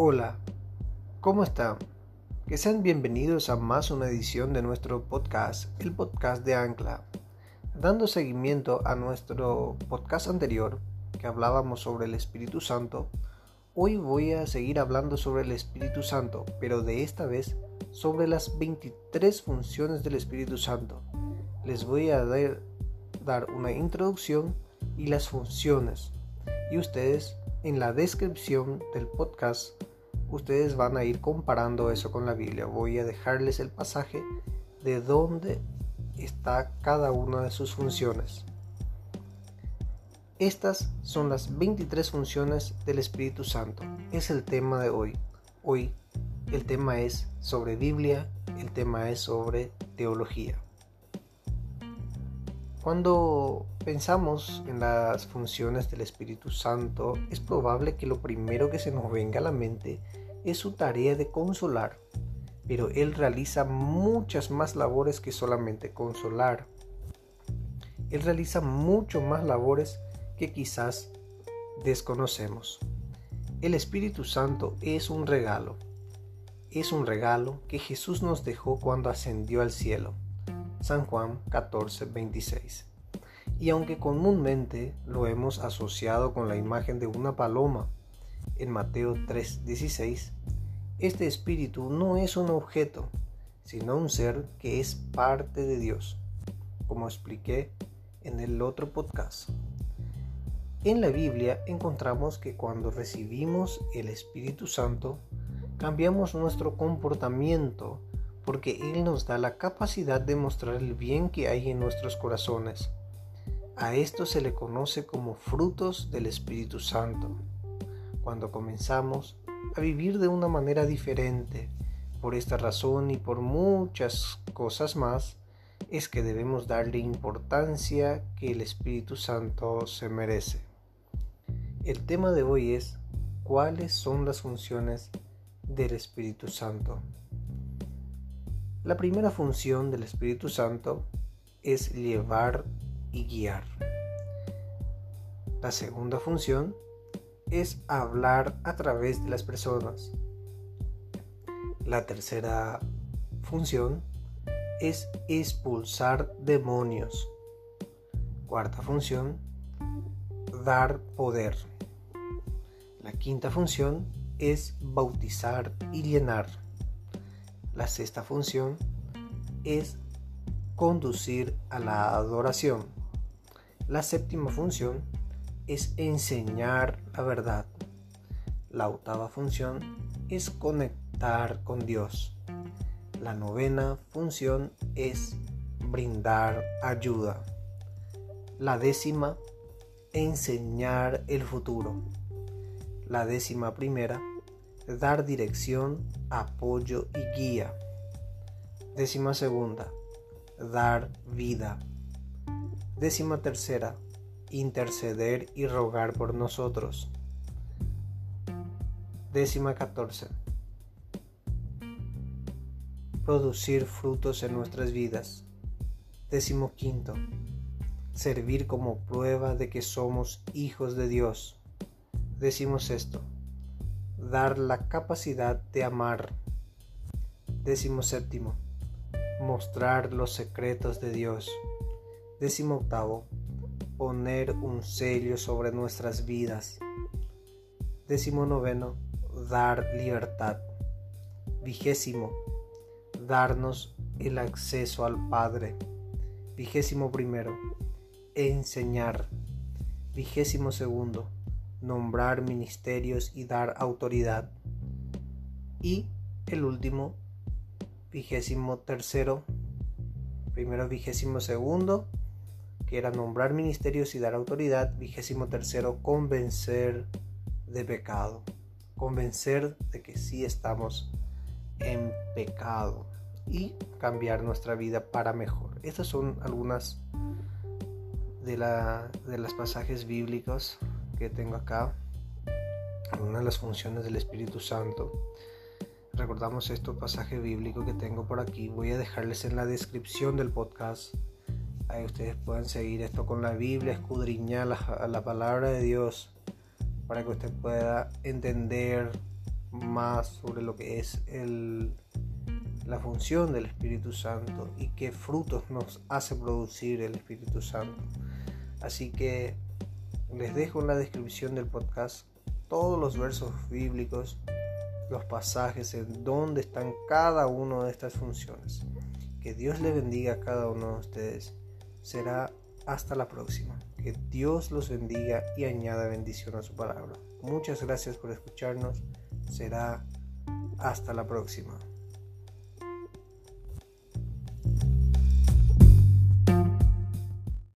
Hola, ¿cómo están? Que sean bienvenidos a más una edición de nuestro podcast, el podcast de Ancla. Dando seguimiento a nuestro podcast anterior, que hablábamos sobre el Espíritu Santo, hoy voy a seguir hablando sobre el Espíritu Santo, pero de esta vez sobre las 23 funciones del Espíritu Santo. Les voy a dar, dar una introducción y las funciones, y ustedes en la descripción del podcast ustedes van a ir comparando eso con la Biblia. Voy a dejarles el pasaje de dónde está cada una de sus funciones. Estas son las 23 funciones del Espíritu Santo. Es el tema de hoy. Hoy el tema es sobre Biblia, el tema es sobre teología. Cuando pensamos en las funciones del Espíritu Santo, es probable que lo primero que se nos venga a la mente es su tarea de consolar, pero Él realiza muchas más labores que solamente consolar. Él realiza mucho más labores que quizás desconocemos. El Espíritu Santo es un regalo. Es un regalo que Jesús nos dejó cuando ascendió al cielo. San Juan 14, 26. Y aunque comúnmente lo hemos asociado con la imagen de una paloma en Mateo 3, 16, este espíritu no es un objeto, sino un ser que es parte de Dios, como expliqué en el otro podcast. En la Biblia encontramos que cuando recibimos el Espíritu Santo, cambiamos nuestro comportamiento porque Él nos da la capacidad de mostrar el bien que hay en nuestros corazones. A esto se le conoce como frutos del Espíritu Santo. Cuando comenzamos a vivir de una manera diferente, por esta razón y por muchas cosas más, es que debemos darle importancia que el Espíritu Santo se merece. El tema de hoy es cuáles son las funciones del Espíritu Santo. La primera función del Espíritu Santo es llevar y guiar. La segunda función es hablar a través de las personas. La tercera función es expulsar demonios. Cuarta función, dar poder. La quinta función es bautizar y llenar. La sexta función es conducir a la adoración. La séptima función es enseñar la verdad. La octava función es conectar con Dios. La novena función es brindar ayuda. La décima, enseñar el futuro. La décima primera, dar dirección, apoyo y guía. Décima segunda, dar vida. Décima tercera, interceder y rogar por nosotros. Décima catorce, producir frutos en nuestras vidas. Décimo quinto, servir como prueba de que somos hijos de Dios. Décimo sexto, dar la capacidad de amar. Décimo séptimo, mostrar los secretos de Dios. Décimo octavo, poner un sello sobre nuestras vidas. Décimo noveno, dar libertad. Vigésimo, darnos el acceso al Padre. Vigésimo primero, enseñar. Vigésimo segundo, nombrar ministerios y dar autoridad. Y el último, vigésimo tercero, primero vigésimo segundo, que era nombrar ministerios y dar autoridad. Vigésimo tercero, convencer de pecado. Convencer de que sí estamos en pecado y cambiar nuestra vida para mejor. Estas son algunas de, la, de los pasajes bíblicos que tengo acá, algunas de las funciones del Espíritu Santo. Recordamos este pasaje bíblico que tengo por aquí. Voy a dejarles en la descripción del podcast. Ahí ustedes pueden seguir esto con la Biblia, escudriñar la, la palabra de Dios para que usted pueda entender más sobre lo que es el, la función del Espíritu Santo y qué frutos nos hace producir el Espíritu Santo. Así que les dejo en la descripción del podcast todos los versos bíblicos, los pasajes en donde están cada una de estas funciones. Que Dios le bendiga a cada uno de ustedes. Será hasta la próxima. Que Dios los bendiga y añada bendición a su palabra. Muchas gracias por escucharnos. Será hasta la próxima.